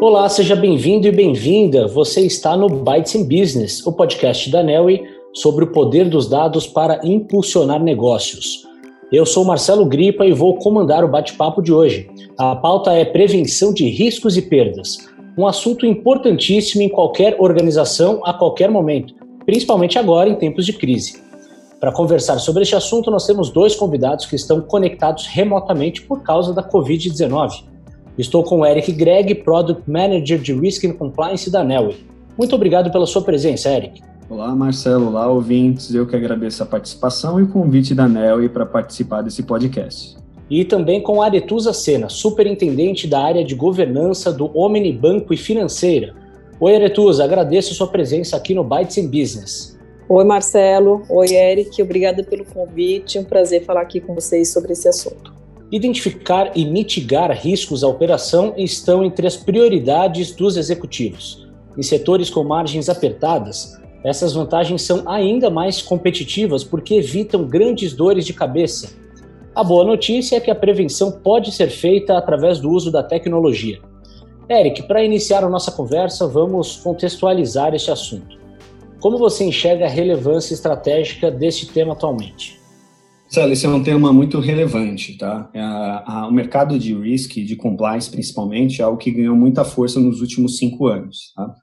Olá, seja bem-vindo e bem-vinda. Você está no Bytes in Business, o podcast da Nelly sobre o poder dos dados para impulsionar negócios. Eu sou Marcelo Gripa e vou comandar o bate-papo de hoje. A pauta é prevenção de riscos e perdas, um assunto importantíssimo em qualquer organização a qualquer momento, principalmente agora em tempos de crise. Para conversar sobre este assunto, nós temos dois convidados que estão conectados remotamente por causa da Covid-19. Estou com o Eric Gregg, Product Manager de Risk and Compliance da Nelway. Muito obrigado pela sua presença, Eric. Olá, Marcelo. Olá, ouvintes. Eu que agradeço a participação e o convite da Nelway para participar desse podcast. E também com a Aretusa Sena, superintendente da área de governança do Omni Banco e Financeira. Oi, Aretusa, agradeço a sua presença aqui no Bytes in Business. Oi, Marcelo. Oi, Eric. Obrigada pelo convite. É um prazer falar aqui com vocês sobre esse assunto. Identificar e mitigar riscos à operação estão entre as prioridades dos executivos. Em setores com margens apertadas, essas vantagens são ainda mais competitivas porque evitam grandes dores de cabeça. A boa notícia é que a prevenção pode ser feita através do uso da tecnologia. Eric, para iniciar a nossa conversa, vamos contextualizar este assunto. Como você enxerga a relevância estratégica deste tema atualmente? Marcelo, esse é um tema muito relevante, tá? É a, a, o mercado de risk, de compliance principalmente, é algo que ganhou muita força nos últimos cinco anos, tá?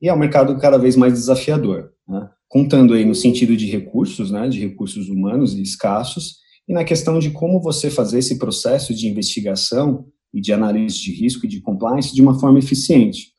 E é um mercado cada vez mais desafiador, né? contando aí no sentido de recursos, né, de recursos humanos e escassos, e na questão de como você fazer esse processo de investigação e de análise de risco e de compliance de uma forma eficiente.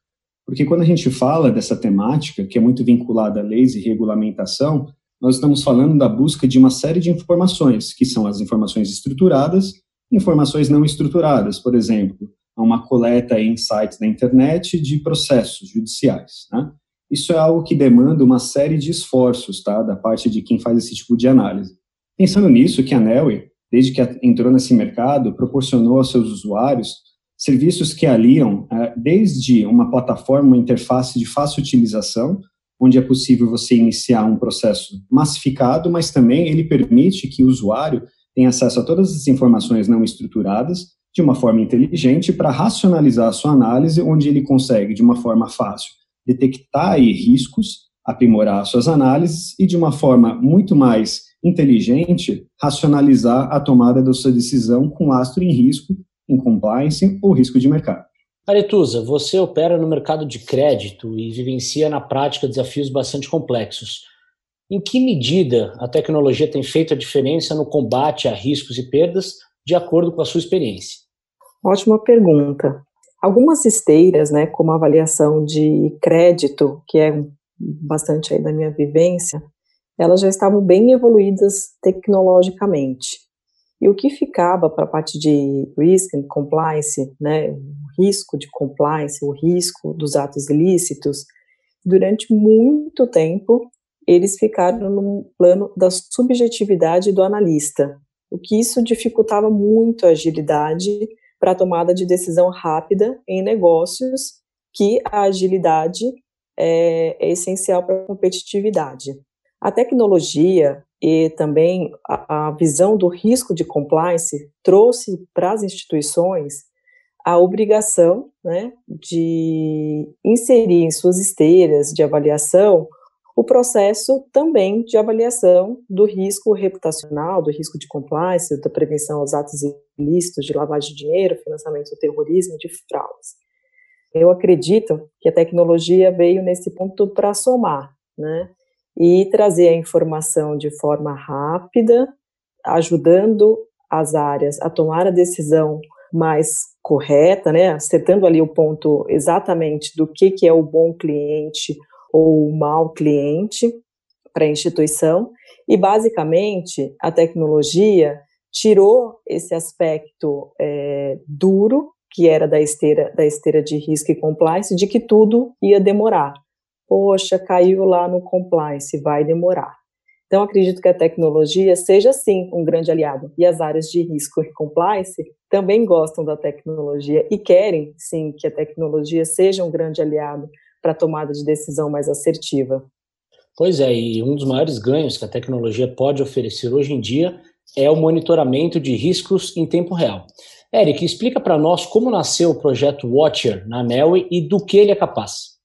Porque quando a gente fala dessa temática, que é muito vinculada a leis e regulamentação, nós estamos falando da busca de uma série de informações, que são as informações estruturadas informações não estruturadas, por exemplo, uma coleta em sites da internet de processos judiciais. Né? Isso é algo que demanda uma série de esforços tá, da parte de quem faz esse tipo de análise. Pensando nisso, que a Nelway, desde que entrou nesse mercado, proporcionou aos seus usuários serviços que aliam é, desde uma plataforma, uma interface de fácil utilização, onde é possível você iniciar um processo massificado, mas também ele permite que o usuário tenha acesso a todas as informações não estruturadas de uma forma inteligente para racionalizar a sua análise, onde ele consegue, de uma forma fácil, detectar aí riscos, aprimorar suas análises e, de uma forma muito mais inteligente, racionalizar a tomada da sua decisão com lastro em risco, em compliance ou risco de mercado. Aretusa, você opera no mercado de crédito e vivencia na prática desafios bastante complexos. Em que medida a tecnologia tem feito a diferença no combate a riscos e perdas, de acordo com a sua experiência? Ótima pergunta. Algumas esteiras, né, como a avaliação de crédito, que é bastante aí da minha vivência, elas já estavam bem evoluídas tecnologicamente. E o que ficava para a parte de risk and compliance, né, risco de compliance, o risco dos atos ilícitos, durante muito tempo eles ficaram no plano da subjetividade do analista, o que isso dificultava muito a agilidade para a tomada de decisão rápida em negócios, que a agilidade é, é essencial para a competitividade. A tecnologia e também a, a visão do risco de compliance trouxe para as instituições a obrigação né, de inserir em suas esteiras de avaliação o processo também de avaliação do risco reputacional, do risco de compliance, da prevenção aos atos ilícitos de lavagem de dinheiro, financiamento do terrorismo, de fraudes. Eu acredito que a tecnologia veio nesse ponto para somar, né? e trazer a informação de forma rápida, ajudando as áreas a tomar a decisão mais correta, né, acertando ali o ponto exatamente do que, que é o bom cliente ou o mau cliente para a instituição, e basicamente a tecnologia tirou esse aspecto é, duro que era da esteira da esteira de risco e compliance de que tudo ia demorar. Poxa, caiu lá no compliance, vai demorar. Então, acredito que a tecnologia seja, sim, um grande aliado. E as áreas de risco e compliance também gostam da tecnologia e querem, sim, que a tecnologia seja um grande aliado para a tomada de decisão mais assertiva. Pois é, e um dos maiores ganhos que a tecnologia pode oferecer hoje em dia é o monitoramento de riscos em tempo real. Eric, explica para nós como nasceu o projeto Watcher na Nelway e do que ele é capaz.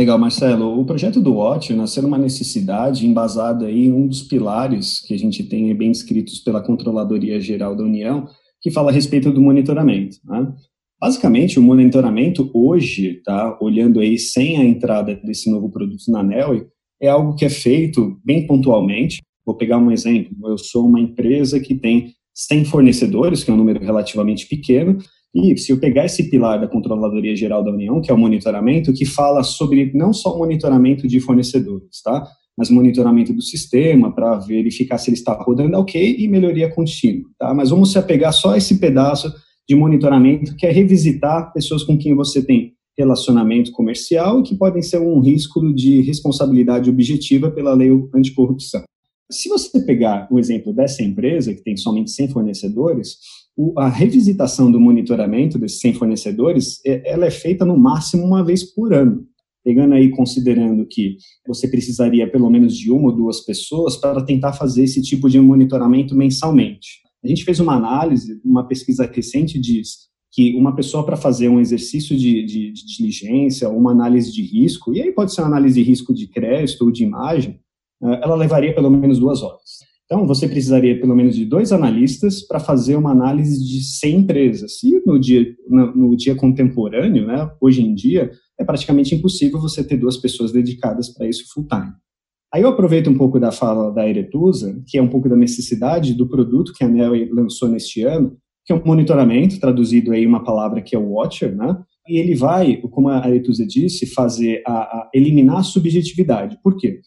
Legal, Marcelo. O projeto do Watcher nasceu numa necessidade embasada em um dos pilares que a gente tem bem descritos pela Controladoria Geral da União, que fala a respeito do monitoramento. Né? Basicamente, o monitoramento hoje, tá, olhando aí sem a entrada desse novo produto na Nelway, é algo que é feito bem pontualmente. Vou pegar um exemplo. Eu sou uma empresa que tem 100 fornecedores, que é um número relativamente pequeno, e se eu pegar esse pilar da Controladoria Geral da União, que é o monitoramento, que fala sobre não só o monitoramento de fornecedores, tá? Mas monitoramento do sistema para verificar se ele está rodando ok e melhoria contínua, tá? Mas vamos se apegar só a esse pedaço de monitoramento, que é revisitar pessoas com quem você tem relacionamento comercial e que podem ser um risco de responsabilidade objetiva pela lei anticorrupção. Se você pegar o exemplo dessa empresa, que tem somente 100 fornecedores, a revisitação do monitoramento desses 100 fornecedores, é, ela é feita no máximo uma vez por ano. Pegando aí, considerando que você precisaria pelo menos de uma ou duas pessoas para tentar fazer esse tipo de monitoramento mensalmente. A gente fez uma análise, uma pesquisa recente diz que uma pessoa para fazer um exercício de, de, de diligência, uma análise de risco, e aí pode ser uma análise de risco de crédito ou de imagem, ela levaria pelo menos duas horas. Então, você precisaria pelo menos de dois analistas para fazer uma análise de 100 empresas. E no dia, no, no, dia contemporâneo, né, hoje em dia, é praticamente impossível você ter duas pessoas dedicadas para isso full time. Aí eu aproveito um pouco da fala da Eretusa, que é um pouco da necessidade do produto que a Nel lançou neste ano, que é um monitoramento, traduzido aí uma palavra que é o Watcher, né? E ele vai, como a Eretusa disse, fazer a, a eliminar a subjetividade. Por quê?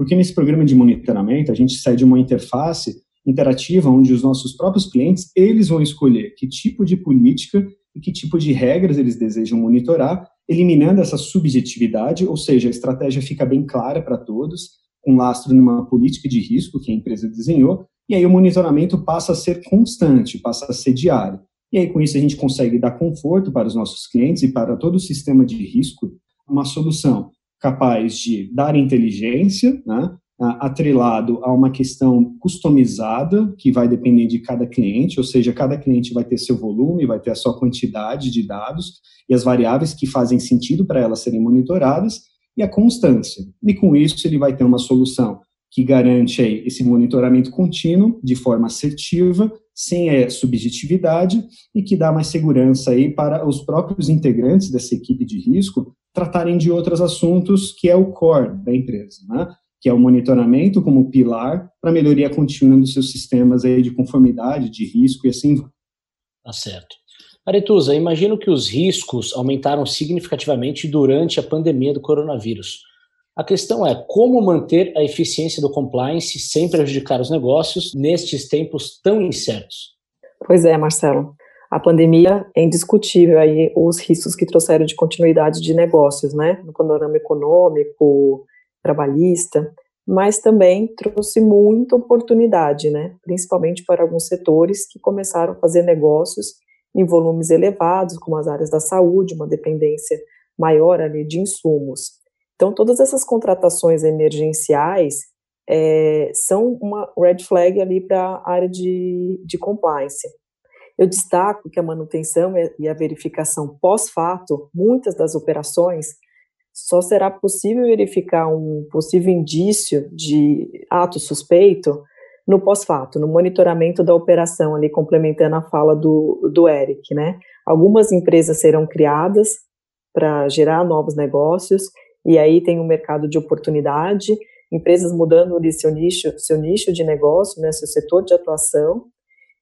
Porque nesse programa de monitoramento, a gente cede uma interface interativa onde os nossos próprios clientes, eles vão escolher que tipo de política e que tipo de regras eles desejam monitorar, eliminando essa subjetividade, ou seja, a estratégia fica bem clara para todos, com lastro numa política de risco que a empresa desenhou, e aí o monitoramento passa a ser constante, passa a ser diário. E aí com isso a gente consegue dar conforto para os nossos clientes e para todo o sistema de risco, uma solução capaz de dar inteligência, né, atrelado a uma questão customizada, que vai depender de cada cliente, ou seja, cada cliente vai ter seu volume, vai ter a sua quantidade de dados e as variáveis que fazem sentido para elas serem monitoradas, e a constância. E com isso ele vai ter uma solução que garante aí esse monitoramento contínuo de forma assertiva, sem a subjetividade e que dá mais segurança aí para os próprios integrantes dessa equipe de risco tratarem de outros assuntos que é o core da empresa, né? que é o monitoramento como pilar para melhoria contínua dos seus sistemas aí de conformidade, de risco e assim vai. Tá certo. Aretusa, imagino que os riscos aumentaram significativamente durante a pandemia do coronavírus. A questão é como manter a eficiência do compliance sem prejudicar os negócios nestes tempos tão incertos. Pois é, Marcelo. A pandemia é indiscutível aí os riscos que trouxeram de continuidade de negócios, né, no panorama econômico, trabalhista, mas também trouxe muita oportunidade, né, principalmente para alguns setores que começaram a fazer negócios em volumes elevados, como as áreas da saúde, uma dependência maior ali de insumos. Então, todas essas contratações emergenciais é, são uma red flag ali para a área de, de compliance. Eu destaco que a manutenção e a verificação pós-fato, muitas das operações, só será possível verificar um possível indício de ato suspeito no pós-fato, no monitoramento da operação, ali complementando a fala do, do Eric, né? Algumas empresas serão criadas para gerar novos negócios e aí tem um mercado de oportunidade, empresas mudando ali seu nicho, seu nicho de negócio, né, seu setor de atuação.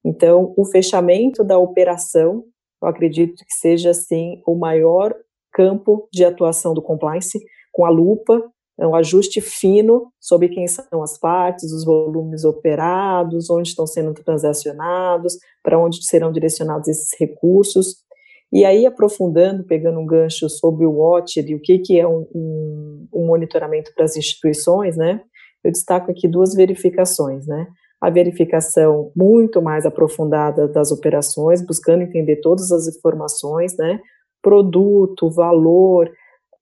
Então, o fechamento da operação, eu acredito que seja assim o maior campo de atuação do compliance, com a lupa, é um ajuste fino sobre quem são as partes, os volumes operados, onde estão sendo transacionados, para onde serão direcionados esses recursos. E aí, aprofundando, pegando um gancho sobre o Watch e o que, que é um, um, um monitoramento para as instituições, né? Eu destaco aqui duas verificações, né? A verificação muito mais aprofundada das operações, buscando entender todas as informações, né? Produto, valor,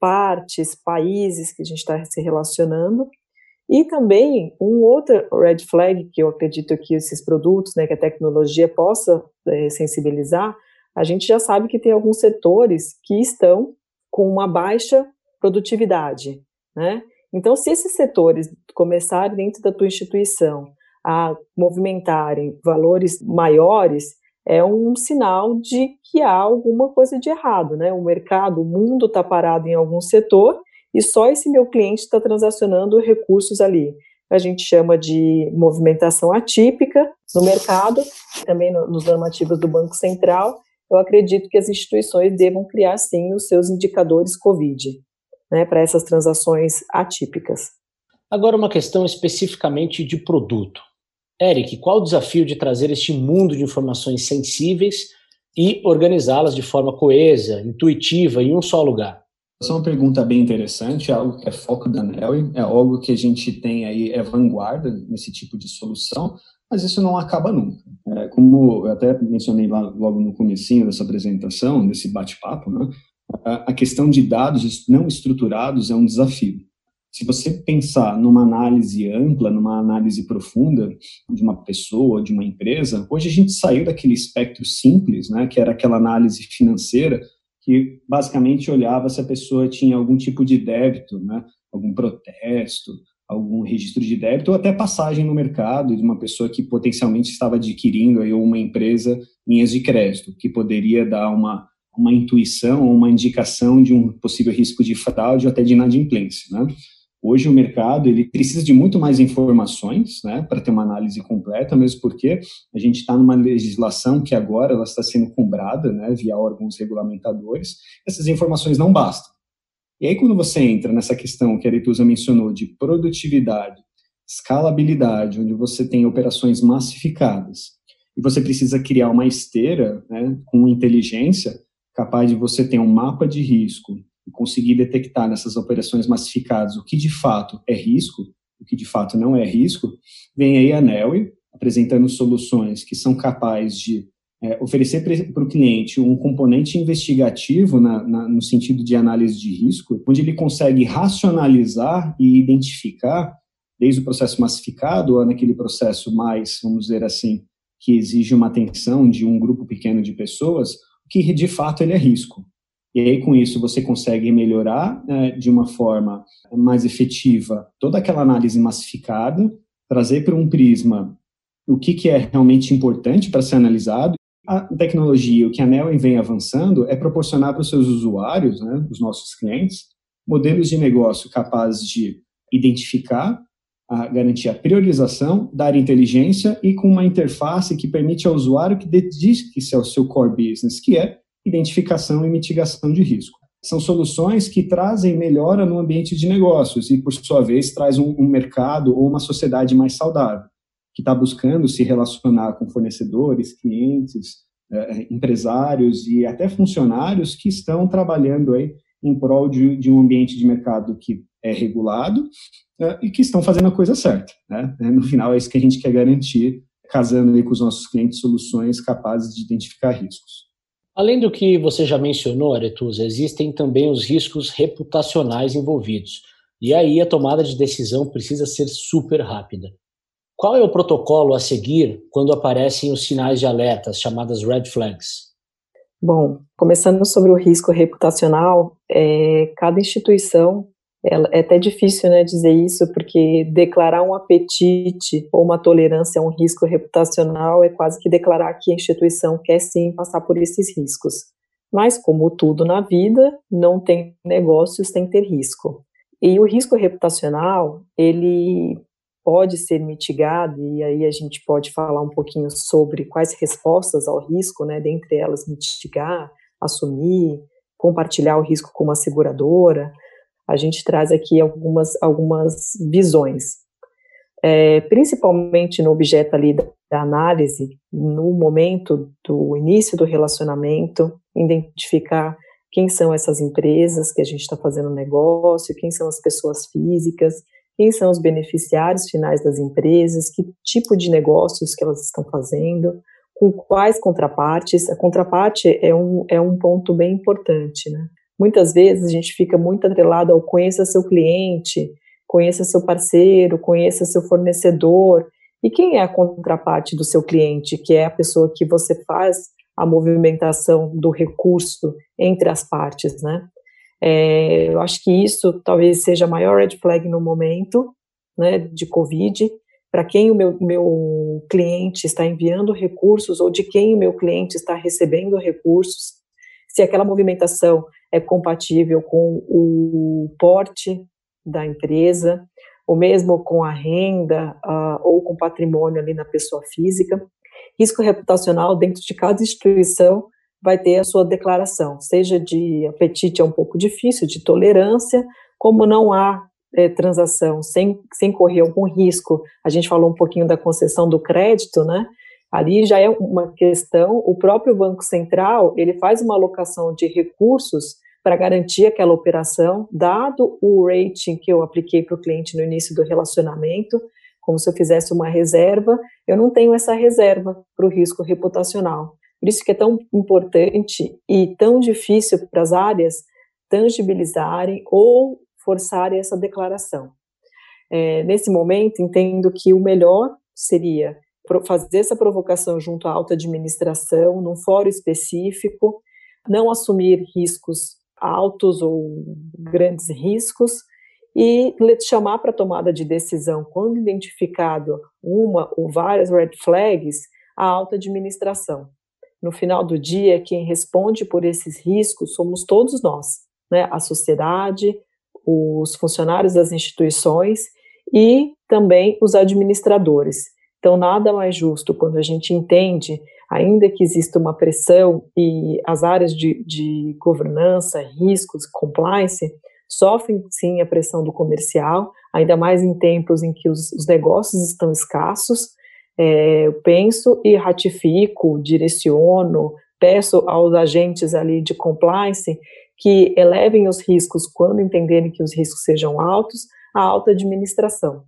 partes, países que a gente está se relacionando. E também um outro red flag que eu acredito que esses produtos, né, que a tecnologia possa é, sensibilizar, a gente já sabe que tem alguns setores que estão com uma baixa produtividade, né? Então, se esses setores começarem dentro da tua instituição a movimentarem valores maiores, é um sinal de que há alguma coisa de errado, né? O mercado, o mundo está parado em algum setor e só esse meu cliente está transacionando recursos ali. A gente chama de movimentação atípica no mercado, também nos normativos do Banco Central, eu acredito que as instituições devam criar, sim, os seus indicadores COVID, né, para essas transações atípicas. Agora, uma questão especificamente de produto. Eric, qual o desafio de trazer este mundo de informações sensíveis e organizá-las de forma coesa, intuitiva, em um só lugar? Essa é uma pergunta bem interessante, é algo que é foco da NEL, é algo que a gente tem aí, é vanguarda nesse tipo de solução, mas isso não acaba nunca. É, como eu até mencionei lá, logo no comecinho dessa apresentação, desse bate-papo, né, a questão de dados não estruturados é um desafio. Se você pensar numa análise ampla, numa análise profunda de uma pessoa, de uma empresa, hoje a gente saiu daquele espectro simples, né, que era aquela análise financeira, que basicamente olhava se a pessoa tinha algum tipo de débito, né, algum protesto, algum registro de débito ou até passagem no mercado de uma pessoa que potencialmente estava adquirindo aí uma empresa linhas de crédito, que poderia dar uma, uma intuição ou uma indicação de um possível risco de fraude ou até de inadimplência, né? Hoje o mercado ele precisa de muito mais informações, né, para ter uma análise completa, mesmo porque a gente está numa legislação que agora ela está sendo cobrada, né, via órgãos regulamentadores. Essas informações não bastam. E aí, quando você entra nessa questão que a Aretusa mencionou de produtividade, escalabilidade, onde você tem operações massificadas, e você precisa criar uma esteira né, com inteligência capaz de você ter um mapa de risco e conseguir detectar nessas operações massificadas o que de fato é risco, o que de fato não é risco, vem aí a Nelly apresentando soluções que são capazes de é, oferecer para o cliente um componente investigativo na, na, no sentido de análise de risco, onde ele consegue racionalizar e identificar, desde o processo massificado ou naquele processo mais, vamos dizer assim, que exige uma atenção de um grupo pequeno de pessoas, que de fato ele é risco. E aí, com isso, você consegue melhorar né, de uma forma mais efetiva toda aquela análise massificada, trazer para um prisma o que, que é realmente importante para ser analisado. A tecnologia, o que a Nelwyn vem avançando, é proporcionar para os seus usuários, né, os nossos clientes, modelos de negócio capazes de identificar, a garantir a priorização, dar inteligência e com uma interface que permite ao usuário que dedique se ao seu core business, que é identificação e mitigação de risco. São soluções que trazem melhora no ambiente de negócios e, por sua vez, traz um, um mercado ou uma sociedade mais saudável que está buscando se relacionar com fornecedores, clientes, eh, empresários e até funcionários que estão trabalhando aí em prol de, de um ambiente de mercado que é regulado eh, e que estão fazendo a coisa certa. Né? No final, é isso que a gente quer garantir, casando aí com os nossos clientes soluções capazes de identificar riscos. Além do que você já mencionou, Aretusa, existem também os riscos reputacionais envolvidos. E aí a tomada de decisão precisa ser super rápida. Qual é o protocolo a seguir quando aparecem os sinais de alertas, chamadas red flags? Bom, começando sobre o risco reputacional, é, cada instituição, é, até difícil né, dizer isso, porque declarar um apetite ou uma tolerância a um risco reputacional é quase que declarar que a instituição quer sim passar por esses riscos. Mas, como tudo na vida, não tem negócios sem ter risco. E o risco reputacional, ele pode ser mitigado, e aí a gente pode falar um pouquinho sobre quais respostas ao risco, né, dentre elas mitigar, assumir, compartilhar o risco com uma seguradora, a gente traz aqui algumas, algumas visões. É, principalmente no objeto ali da, da análise, no momento do início do relacionamento, identificar quem são essas empresas que a gente está fazendo negócio, quem são as pessoas físicas, quem são os beneficiários finais das empresas, que tipo de negócios que elas estão fazendo, com quais contrapartes. A contraparte é um, é um ponto bem importante, né? Muitas vezes a gente fica muito atrelado ao conheça seu cliente, conheça seu parceiro, conheça seu fornecedor. E quem é a contraparte do seu cliente, que é a pessoa que você faz a movimentação do recurso entre as partes, né? É, eu acho que isso talvez seja a maior red flag no momento, né, de Covid, para quem o meu, meu cliente está enviando recursos ou de quem o meu cliente está recebendo recursos, se aquela movimentação é compatível com o porte da empresa, ou mesmo com a renda uh, ou com patrimônio ali na pessoa física. Risco reputacional dentro de cada instituição vai ter a sua declaração, seja de apetite é um pouco difícil, de tolerância, como não há é, transação sem, sem correr algum risco. A gente falou um pouquinho da concessão do crédito, né? Ali já é uma questão, o próprio Banco Central, ele faz uma alocação de recursos para garantir aquela operação, dado o rating que eu apliquei para o cliente no início do relacionamento, como se eu fizesse uma reserva, eu não tenho essa reserva para o risco reputacional. Por isso que é tão importante e tão difícil para as áreas tangibilizarem ou forçarem essa declaração. É, nesse momento, entendo que o melhor seria fazer essa provocação junto à alta administração, num fórum específico, não assumir riscos altos ou grandes riscos e chamar para tomada de decisão, quando identificado uma ou várias red flags, a alta administração. No final do dia, quem responde por esses riscos somos todos nós, né? a sociedade, os funcionários das instituições e também os administradores. Então, nada mais justo quando a gente entende ainda que exista uma pressão e as áreas de, de governança, riscos, compliance, sofrem sim a pressão do comercial, ainda mais em tempos em que os, os negócios estão escassos. É, eu penso e ratifico, direciono, peço aos agentes ali de compliance que elevem os riscos quando entenderem que os riscos sejam altos, a alta administração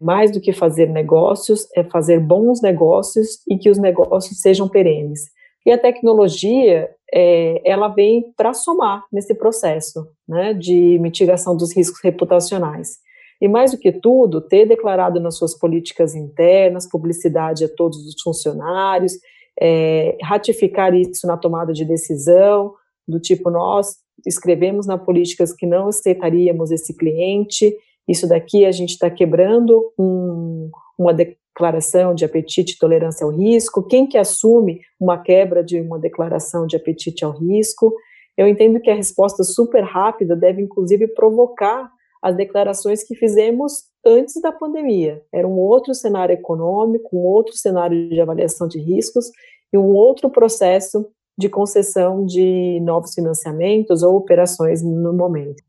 mais do que fazer negócios, é fazer bons negócios e que os negócios sejam perenes. E a tecnologia, é, ela vem para somar nesse processo né, de mitigação dos riscos reputacionais. E mais do que tudo, ter declarado nas suas políticas internas, publicidade a todos os funcionários, é, ratificar isso na tomada de decisão, do tipo, nós escrevemos na políticas que não aceitaríamos esse cliente, isso daqui a gente está quebrando um, uma declaração de apetite e tolerância ao risco. Quem que assume uma quebra de uma declaração de apetite ao risco? Eu entendo que a resposta super rápida deve, inclusive, provocar as declarações que fizemos antes da pandemia. Era um outro cenário econômico, um outro cenário de avaliação de riscos e um outro processo de concessão de novos financiamentos ou operações no momento.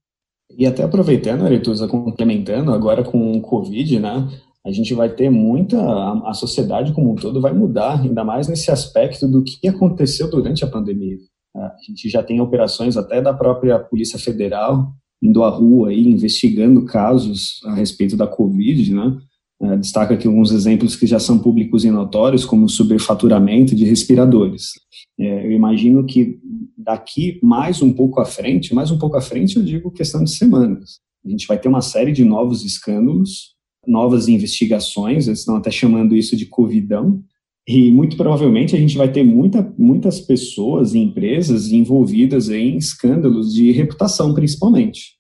E até aproveitando, Aretusa, complementando agora com o Covid, né? A gente vai ter muita. A sociedade como um todo vai mudar, ainda mais nesse aspecto do que aconteceu durante a pandemia. A gente já tem operações até da própria Polícia Federal indo à rua aí, investigando casos a respeito da Covid, né? Uh, destaca aqui alguns exemplos que já são públicos e notórios, como o superfaturamento de respiradores. É, eu imagino que daqui mais um pouco à frente, mais um pouco à frente eu digo questão de semanas, a gente vai ter uma série de novos escândalos, novas investigações, eles estão até chamando isso de covidão, e muito provavelmente a gente vai ter muita, muitas pessoas e empresas envolvidas em escândalos de reputação, principalmente.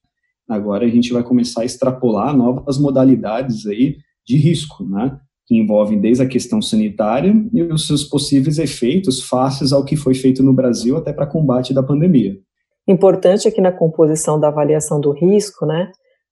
Agora a gente vai começar a extrapolar novas modalidades aí de risco, né? Que envolvem desde a questão sanitária e os seus possíveis efeitos faces ao que foi feito no Brasil até para combate da pandemia. Importante aqui na composição da avaliação do risco, né?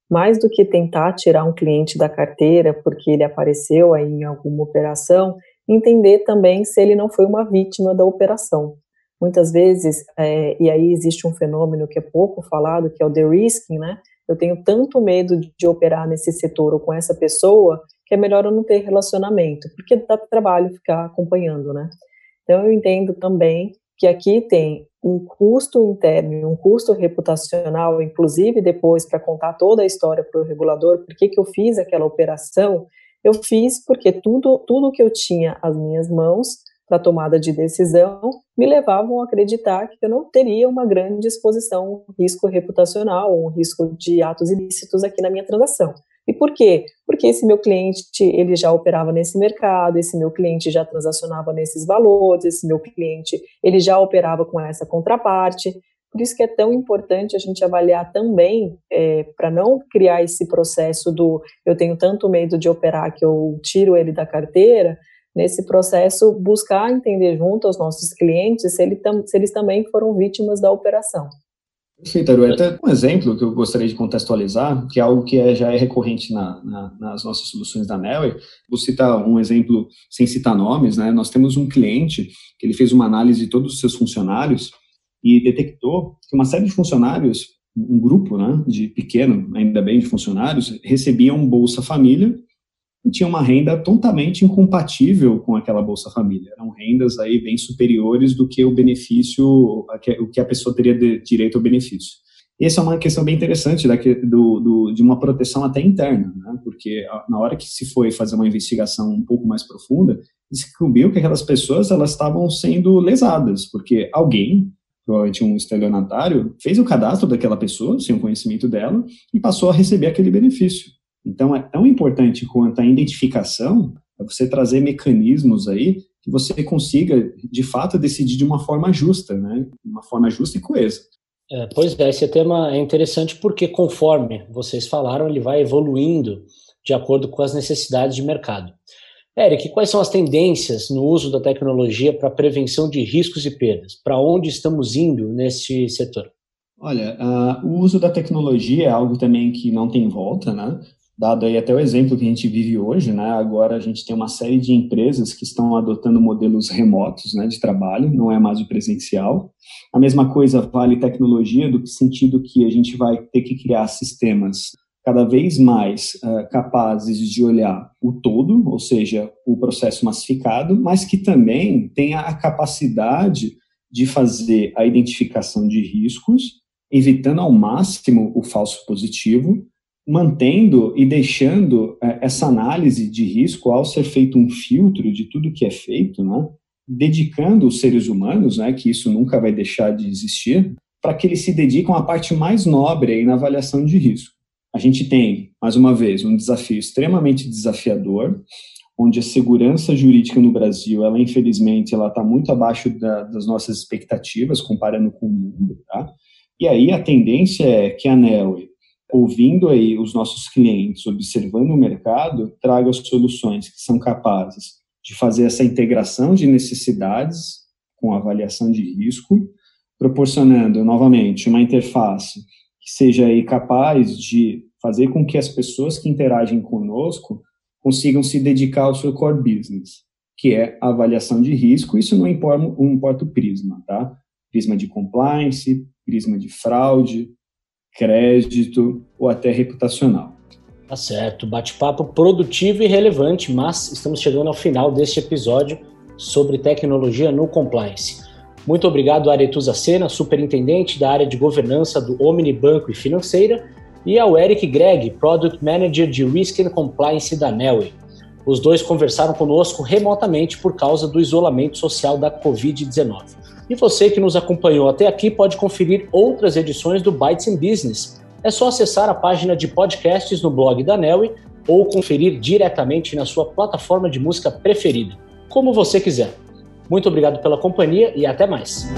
Mais do que tentar tirar um cliente da carteira porque ele apareceu aí em alguma operação, entender também se ele não foi uma vítima da operação. Muitas vezes, é, e aí existe um fenômeno que é pouco falado, que é o de-risking, né? Eu tenho tanto medo de operar nesse setor ou com essa pessoa que é melhor eu não ter relacionamento, porque dá trabalho ficar acompanhando, né? Então eu entendo também que aqui tem um custo interno, um custo reputacional, inclusive depois para contar toda a história para o regulador, por que, eu fiz aquela operação, eu fiz porque tudo, tudo que eu tinha às minhas mãos para tomada de decisão me levavam a acreditar que eu não teria uma grande exposição, um risco reputacional, um risco de atos ilícitos aqui na minha transação. E por quê? Porque esse meu cliente, ele já operava nesse mercado, esse meu cliente já transacionava nesses valores, esse meu cliente, ele já operava com essa contraparte. Por isso que é tão importante a gente avaliar também, é, para não criar esse processo do eu tenho tanto medo de operar que eu tiro ele da carteira, nesse processo buscar entender junto aos nossos clientes se, ele se eles também foram vítimas da operação. Perfeito, Aru. Até um exemplo que eu gostaria de contextualizar, que é algo que é, já é recorrente na, na, nas nossas soluções da Nelway. Vou citar um exemplo sem citar nomes, né? Nós temos um cliente que ele fez uma análise de todos os seus funcionários e detectou que uma série de funcionários, um grupo, né, de pequeno, ainda bem, de funcionários, recebiam Bolsa Família e tinha uma renda totalmente incompatível com aquela Bolsa Família. Eram rendas aí bem superiores do que o benefício, o que a pessoa teria de, direito ao benefício. Essa é uma questão bem interessante da, do, do, de uma proteção até interna, né? porque na hora que se foi fazer uma investigação um pouco mais profunda, descobriu que aquelas pessoas elas estavam sendo lesadas, porque alguém, provavelmente um estelionatário, fez o cadastro daquela pessoa, sem o conhecimento dela, e passou a receber aquele benefício. Então, é tão importante quanto a identificação, é você trazer mecanismos aí que você consiga, de fato, decidir de uma forma justa, né? De uma forma justa e coesa. É, pois é, esse tema é interessante porque, conforme vocês falaram, ele vai evoluindo de acordo com as necessidades de mercado. Eric, quais são as tendências no uso da tecnologia para prevenção de riscos e perdas? Para onde estamos indo nesse setor? Olha, uh, o uso da tecnologia é algo também que não tem volta, né? Dado aí até o exemplo que a gente vive hoje, né? Agora a gente tem uma série de empresas que estão adotando modelos remotos, né, de trabalho, não é mais o presencial. A mesma coisa vale tecnologia, do sentido que a gente vai ter que criar sistemas cada vez mais uh, capazes de olhar o todo, ou seja, o processo massificado, mas que também tenha a capacidade de fazer a identificação de riscos, evitando ao máximo o falso positivo, mantendo e deixando é, essa análise de risco ao ser feito um filtro de tudo que é feito, né, dedicando os seres humanos, né, que isso nunca vai deixar de existir, para que eles se dediquem à parte mais nobre aí na avaliação de risco. A gente tem, mais uma vez, um desafio extremamente desafiador, onde a segurança jurídica no Brasil, ela infelizmente, ela está muito abaixo da, das nossas expectativas, comparando com o mundo, tá? E aí a tendência é que a ANEL ouvindo aí os nossos clientes, observando o mercado, traga soluções que são capazes de fazer essa integração de necessidades com avaliação de risco, proporcionando novamente uma interface que seja aí capaz de fazer com que as pessoas que interagem conosco consigam se dedicar ao seu core business, que é a avaliação de risco. Isso não importa, não importa o prisma, tá? Prisma de compliance, prisma de fraude, crédito ou até reputacional. Tá certo, bate-papo produtivo e relevante, mas estamos chegando ao final deste episódio sobre tecnologia no compliance. Muito obrigado a Aretusa Sena, superintendente da área de governança do Omni Banco e Financeira, e ao Eric Gregg, Product Manager de Risk and Compliance da Nelway. Os dois conversaram conosco remotamente por causa do isolamento social da Covid-19. E você que nos acompanhou até aqui pode conferir outras edições do Bytes in Business. É só acessar a página de podcasts no blog da Nelly ou conferir diretamente na sua plataforma de música preferida, como você quiser. Muito obrigado pela companhia e até mais.